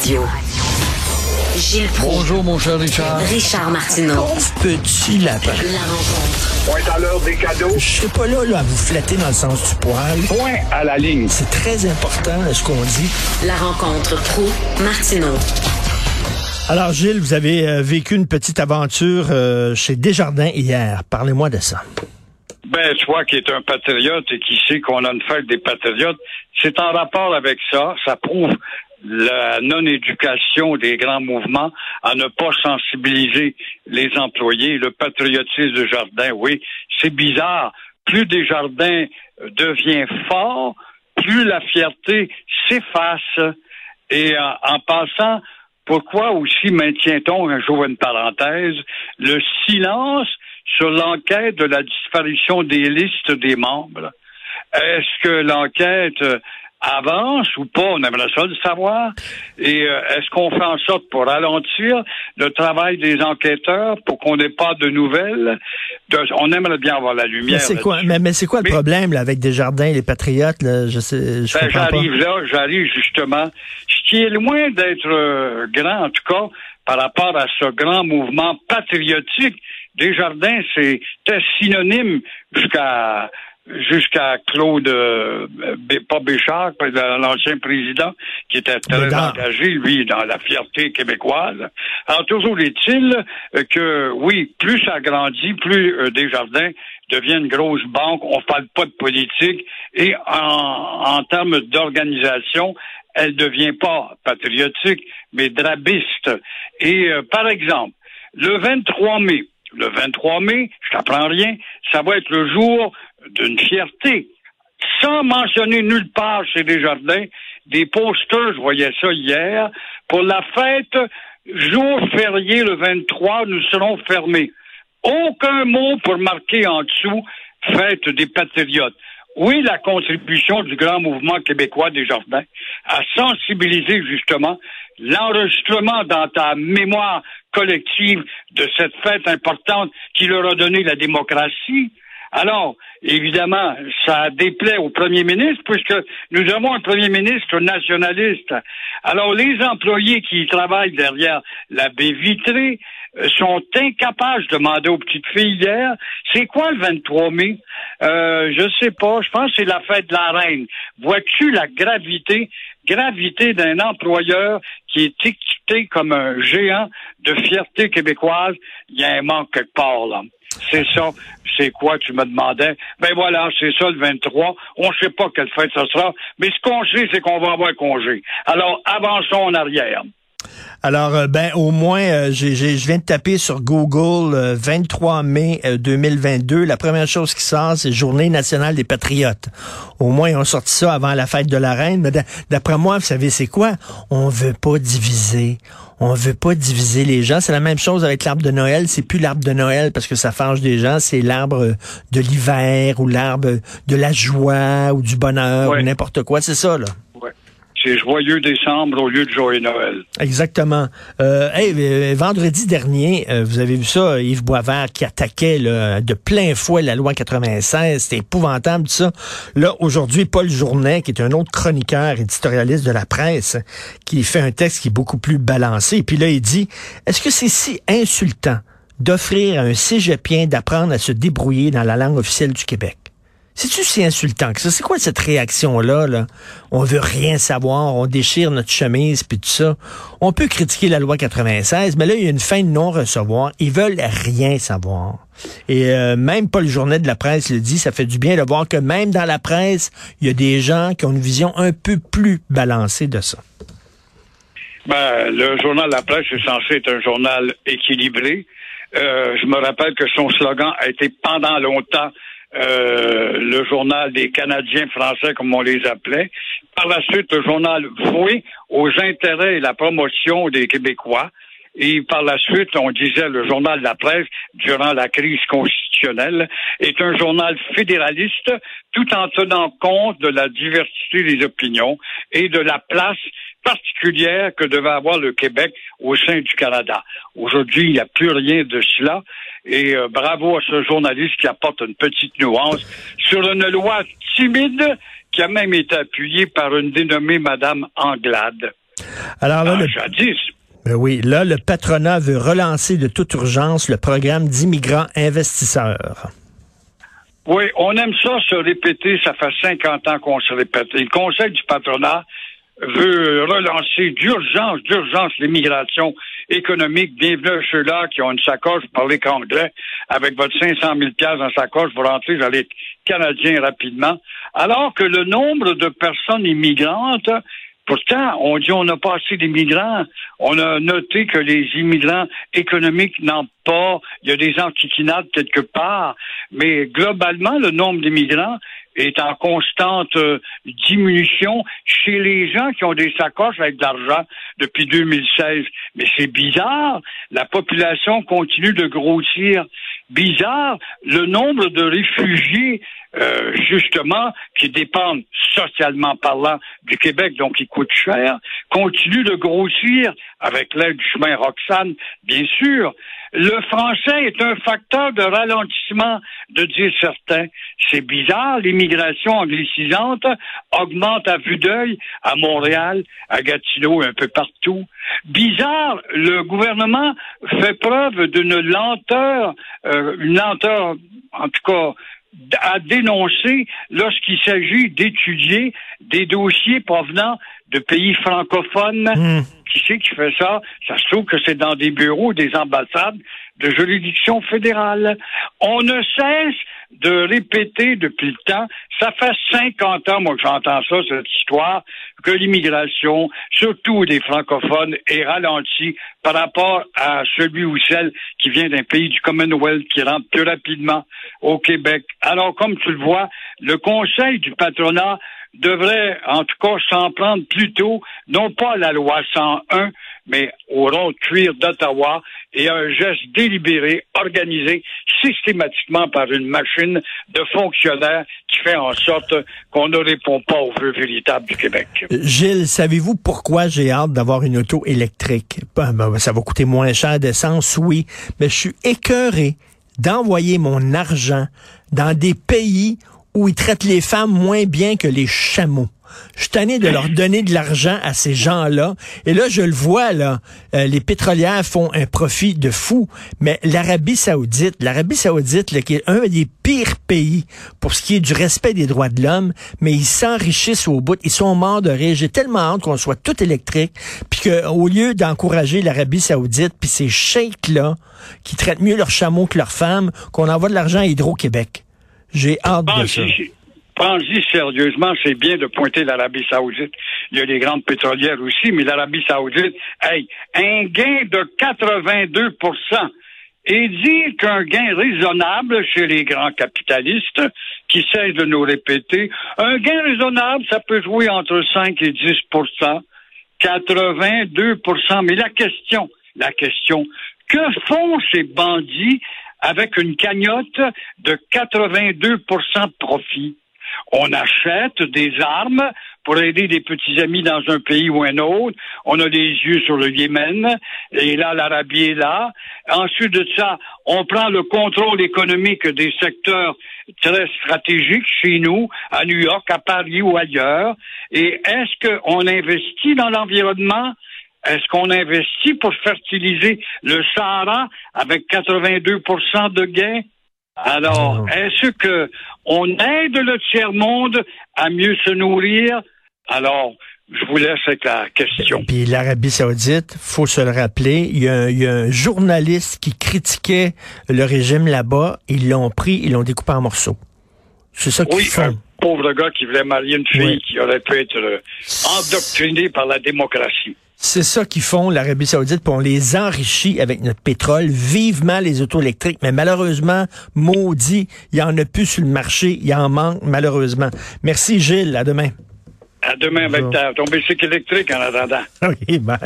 Radio. Gilles Proulx. Bonjour, mon cher Richard. Richard Martineau. Petit lapin. La rencontre. Point à l'heure des cadeaux. Je serai pas là, là à vous flatter dans le sens du poil. Point à la ligne. C'est très important ce qu'on dit. La rencontre pro martineau Alors Gilles, vous avez euh, vécu une petite aventure euh, chez Desjardins hier. Parlez-moi de ça. Ben, toi qui est un patriote et qui sait qu'on a une fête des patriotes, c'est en rapport avec ça. Ça prouve la non-éducation des grands mouvements à ne pas sensibiliser les employés. Le patriotisme de Jardin, oui, c'est bizarre. Plus des jardins devient fort, plus la fierté s'efface. Et en, en passant, pourquoi aussi maintient-on, un jour une parenthèse, le silence sur l'enquête de la disparition des listes des membres? Est-ce que l'enquête avance ou pas, on aimerait ça le savoir. Et euh, est-ce qu'on fait en sorte pour ralentir le travail des enquêteurs pour qu'on n'ait pas de nouvelles? De, on aimerait bien avoir la lumière. Mais c'est quoi, mais, mais c'est quoi le problème là, avec Desjardins et les Patriotes? Là? Je sais, je Ben, pas. j'arrive là, j'arrive justement. Ce qui est loin d'être euh, grand, en tout cas, par rapport à ce grand mouvement patriotique, Desjardins, c'était synonyme jusqu'à jusqu'à Claude, euh, pas Béchard, l'ancien président, qui était très Bédard. engagé, lui, dans la fierté québécoise. Alors, toujours est-il euh, que, oui, plus ça grandit, plus euh, Desjardins devient une grosse banque, on parle pas de politique, et en, en termes d'organisation, elle devient pas patriotique, mais drabiste. Et, euh, par exemple, le 23 mai, le 23 mai, je t'apprends rien, ça va être le jour d'une fierté. Sans mentionner nulle part chez Desjardins, des posters, je voyais ça hier, pour la fête, jour férié le 23, nous serons fermés. Aucun mot pour marquer en dessous fête des patriotes. Oui, la contribution du grand mouvement québécois des jardins à sensibiliser justement l'enregistrement dans ta mémoire collective de cette fête importante qui leur a donné la démocratie. Alors, évidemment, ça déplaît au premier ministre puisque nous avons un premier ministre nationaliste. Alors, les employés qui travaillent derrière la baie vitrée euh, sont incapables de demander aux petites filles hier, c'est quoi le 23 mai? Euh, je sais pas, je pense que c'est la fête de la reine. Vois-tu la gravité, gravité d'un employeur qui est équipé comme un géant de fierté québécoise? Il y a un manque quelque part, là. C'est ça. C'est quoi, tu me demandais? Ben voilà, c'est ça le 23. On ne sait pas quelle fête ça sera, mais ce qu'on sait, c'est qu'on va avoir congé. Alors, avançons en arrière. Alors, euh, ben au moins, euh, je viens de taper sur Google euh, 23 mai euh, 2022. La première chose qui sort, c'est Journée nationale des patriotes. Au moins, ont sorti ça avant la fête de la reine. Mais d'a- d'après moi, vous savez, c'est quoi? On veut pas diviser. On veut pas diviser les gens. C'est la même chose avec l'arbre de Noël. C'est plus l'arbre de Noël parce que ça fâche des gens. C'est l'arbre de l'hiver ou l'arbre de la joie ou du bonheur Ouais. ou n'importe quoi. C'est ça, là. C'est joyeux décembre au lieu de joyeux Noël. Exactement. Euh, euh, vendredi dernier, euh, vous avez vu ça, Yves Boisvert qui attaquait là, de plein fouet la loi 96. C'était épouvantable, tout ça. Là, aujourd'hui, Paul Journet, qui est un autre chroniqueur éditorialiste de la presse, qui fait un texte qui est beaucoup plus balancé. Et puis là, il dit, est-ce que c'est si insultant d'offrir à un cégepien d'apprendre à se débrouiller dans la langue officielle du Québec? C'est-tu si insultant que ça? C'est quoi cette réaction-là? Là? On veut rien savoir, on déchire notre chemise, puis tout ça. On peut critiquer la loi 96, mais là, il y a une fin de non-recevoir. Ils veulent rien savoir. Et euh, même Paul Journet de la presse le dit, ça fait du bien de voir que même dans la presse, il y a des gens qui ont une vision un peu plus balancée de ça. Ben, le journal La Presse est censé être un journal équilibré. Euh, je me rappelle que son slogan a été pendant longtemps euh, le journal des Canadiens français, comme on les appelait. Par la suite, le journal voué aux intérêts et la promotion des Québécois. Et par la suite, on disait le journal de la presse, durant la crise constitutionnelle, est un journal fédéraliste tout en tenant compte de la diversité des opinions et de la place particulière que devait avoir le Québec au sein du Canada. Aujourd'hui, il n'y a plus rien de cela. Et euh, bravo à ce journaliste qui apporte une petite nuance sur une loi timide qui a même été appuyée par une dénommée Madame Anglade. Alors là, Ah, le, jadis. ben oui, là, le patronat veut relancer de toute urgence le programme d'immigrants investisseurs. Oui, on aime ça se répéter. Ça fait 50 ans qu'on se répète. Et le Conseil du patronat veut relancer d'urgence, d'urgence l'immigration économique. Bienvenue à ceux-là qui ont une sacoche, vous parlez qu'anglais, avec votre 500 000 piastres dans sa sacoche, vous rentrez dans les Canadiens rapidement. Alors que le nombre de personnes immigrantes Pourtant, on dit on n'a pas assez d'immigrants. On a noté que les immigrants économiques n'en pas. Il y a des antiquinades quelque part. Mais globalement, le nombre d'immigrants est en constante euh, diminution chez les gens qui ont des sacoches avec de l'argent depuis 2016. Mais c'est bizarre. La population continue de grossir. Bizarre. Le nombre de réfugiés euh, justement, qui dépendent socialement parlant du Québec, donc qui coûtent cher, continue de grossir avec l'aide du chemin Roxane, bien sûr. Le français est un facteur de ralentissement, de dire certains. C'est bizarre, l'immigration anglicisante augmente à vue d'œil à Montréal, à Gatineau, un peu partout. Bizarre, le gouvernement fait preuve d'une lenteur, euh, une lenteur, en tout cas, à dénoncer lorsqu'il s'agit d'étudier des dossiers provenant de pays francophones. Hmm. Qui c'est qui fait ça? Ça se trouve que c'est dans des bureaux, des ambassades de juridiction fédérale. On ne cesse de répéter depuis le temps, ça fait 50 ans, moi, que j'entends ça, cette histoire, que l'immigration, surtout des francophones, est ralentie par rapport à celui ou celle qui vient d'un pays du Commonwealth qui rentre plus rapidement au Québec. Alors, comme tu le vois, le Conseil du patronat devrait, en tout cas, s'en prendre plutôt, non pas à la loi 101, mais au rond de cuir d'Ottawa et un geste délibéré, organisé systématiquement par une machine de fonctionnaires qui fait en sorte qu'on ne répond pas aux vœux véritables du Québec. Gilles, savez-vous pourquoi j'ai hâte d'avoir une auto électrique? Ben, ben, ça va coûter moins cher d'essence, oui, mais je suis écœuré d'envoyer mon argent dans des pays où ils traitent les femmes moins bien que les chameaux. Je suis tanné de leur donner de l'argent à ces gens-là. Et là, je le vois, là, euh, les pétrolières font un profit de fou. Mais l'Arabie saoudite, l'Arabie saoudite, là, qui est un des pires pays pour ce qui est du respect des droits de l'homme, mais ils s'enrichissent au bout. Ils sont morts de rire. J'ai tellement hâte qu'on soit tout électrique, puis qu'au lieu d'encourager l'Arabie saoudite, puis ces sheiks-là, qui traitent mieux leurs chameaux que leurs femmes, qu'on envoie de l'argent à Hydro-Québec. J'ai hâte de ça. Pense-y sérieusement, c'est bien de pointer l'Arabie saoudite. Il y a les grandes pétrolières aussi, mais l'Arabie saoudite, hey, un gain de 82% et dire qu'un gain raisonnable chez les grands capitalistes, qui cessent de nous répéter, un gain raisonnable, ça peut jouer entre 5 et 10% 82% Mais la question, la question, que font ces bandits avec une cagnotte de 82% de profit? On achète des armes pour aider des petits amis dans un pays ou un autre. On a les yeux sur le Yémen, et là, l'Arabie est là. Ensuite de ça, on prend le contrôle économique des secteurs très stratégiques chez nous, à New York, à Paris ou ailleurs. Et est-ce qu'on investit dans l'environnement? Est-ce qu'on investit pour fertiliser le Sahara avec 82% de gains? Alors, est-ce que on aide le tiers-monde à mieux se nourrir? Alors, je vous laisse avec la question. Puis l'Arabie saoudite, faut se le rappeler, il y, a un, il y, a un journaliste qui critiquait le régime là-bas, ils l'ont pris, ils l'ont découpé en morceaux. C'est ça qu'ils oui, font. Pauvre gars qui voulait marier une fille Oui. qui aurait pu être euh, endoctrinée par la démocratie. C'est ça qu'ils font, l'Arabie saoudite, puis on les enrichit avec notre pétrole, vivement les autos électriques. Mais malheureusement, maudit, il y en a plus sur le marché, il en manque malheureusement. Merci Gilles, à demain. À demain avec ta, ton bicycle électrique en attendant. OK, bye.